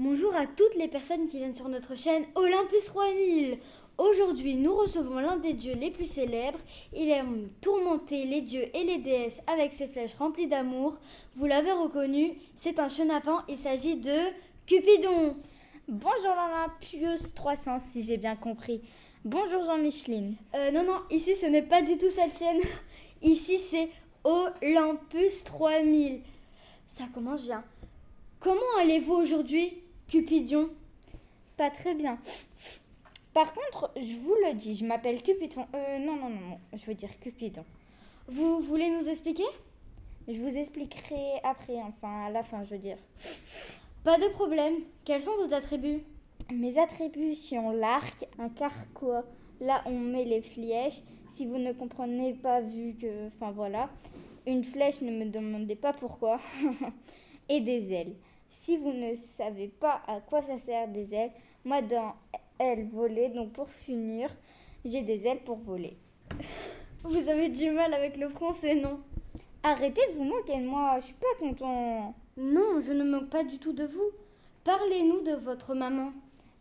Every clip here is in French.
Bonjour à toutes les personnes qui viennent sur notre chaîne Olympus 3000. Aujourd'hui, nous recevons l'un des dieux les plus célèbres. Il aime tourmenter les dieux et les déesses avec ses flèches remplies d'amour. Vous l'avez reconnu, c'est un chenapan. Il s'agit de Cupidon. Bonjour Lana, Pius 300 si j'ai bien compris. Bonjour Jean-Micheline. Euh, non, non, ici ce n'est pas du tout cette chaîne. Ici c'est Olympus 3000. Ça commence bien. Comment allez-vous aujourd'hui? Cupidon Pas très bien. Par contre, je vous le dis, je m'appelle Cupidon. Euh, non, non, non, non, je veux dire Cupidon. Vous voulez nous expliquer? Je vous expliquerai après, enfin, à la fin, je veux dire. Pas de problème. Quels sont vos attributs? Mes attributs sont l'arc, un carquois, là on met les flèches. Si vous ne comprenez pas, vu que. Enfin voilà. Une flèche, ne me demandez pas pourquoi. Et des ailes. Si vous ne savez pas à quoi ça sert des ailes, moi dans ailes voler, donc pour finir, j'ai des ailes pour voler. Vous avez du mal avec le français, non? Arrêtez de vous moquer de moi, je suis pas content. Non, je ne me moque pas du tout de vous. Parlez-nous de votre maman.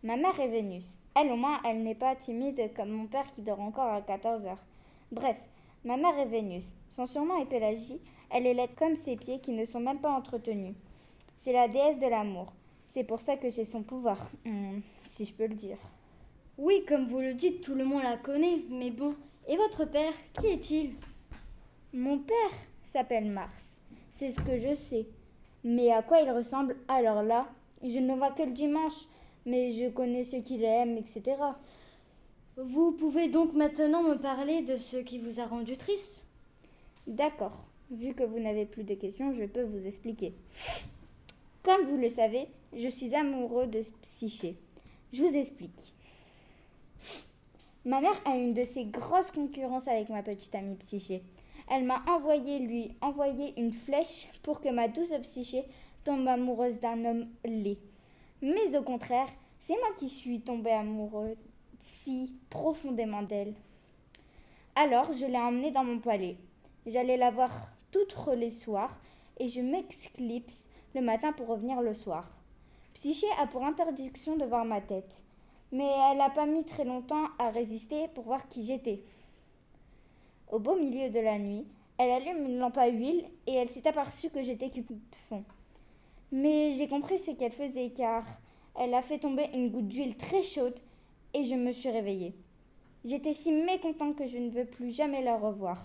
Ma mère est Vénus. Elle, au moins, elle n'est pas timide comme mon père qui dort encore à 14 heures. Bref, ma mère est Vénus. Son surnom est Pélagie. Elle est laide comme ses pieds qui ne sont même pas entretenus. C'est la déesse de l'amour. C'est pour ça que j'ai son pouvoir, hmm, si je peux le dire. Oui, comme vous le dites, tout le monde la connaît. Mais bon, et votre père, qui est-il? Mon père s'appelle Mars. C'est ce que je sais. Mais à quoi il ressemble? Alors là, je ne le vois que le dimanche. Mais je connais ce qu'il aime, etc. Vous pouvez donc maintenant me parler de ce qui vous a rendu triste? D'accord. Vu que vous n'avez plus de questions, je peux vous expliquer. Comme vous le savez, je suis amoureux de Psyché. Je vous explique. Ma mère a une de ces grosses concurrences avec ma petite amie Psyché. Elle m'a envoyé lui envoyer une flèche pour que ma douce Psyché tombe amoureuse d'un homme laid. Mais au contraire, c'est moi qui suis tombée amoureux si profondément d'elle. Alors je l'ai emmenée dans mon palais. J'allais la voir toutes les soirs et je m'exclipse matin pour revenir le soir. Psyché a pour interdiction de voir ma tête, mais elle n'a pas mis très longtemps à résister pour voir qui j'étais. Au beau milieu de la nuit, elle allume une lampe à huile et elle s'est aperçue que j'étais fond. Mais j'ai compris ce qu'elle faisait car elle a fait tomber une goutte d'huile très chaude et je me suis réveillée. J'étais si mécontente que je ne veux plus jamais la revoir.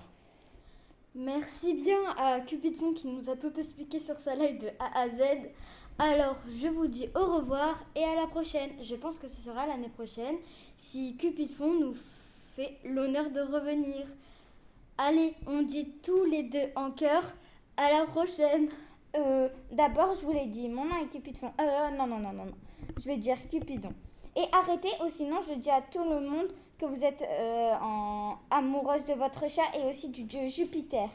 Merci bien à Cupidon qui nous a tout expliqué sur sa live de A à Z. Alors, je vous dis au revoir et à la prochaine. Je pense que ce sera l'année prochaine si Cupidon nous fait l'honneur de revenir. Allez, on dit tous les deux en chœur. À la prochaine. Euh, D'abord, je vous l'ai dit, mon nom est Cupidon. Euh, non, non, non, non, non. Je vais dire Cupidon. Et arrêtez, ou sinon je dis à tout le monde que vous êtes euh, en amoureuse de votre chat et aussi du dieu Jupiter.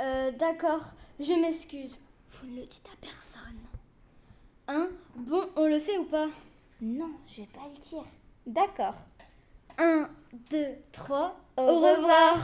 Euh, d'accord, je m'excuse. Vous ne le dites à personne. Hein? Bon, on le fait ou pas? Non, je vais pas le dire. D'accord. 1, 2, 3, au revoir.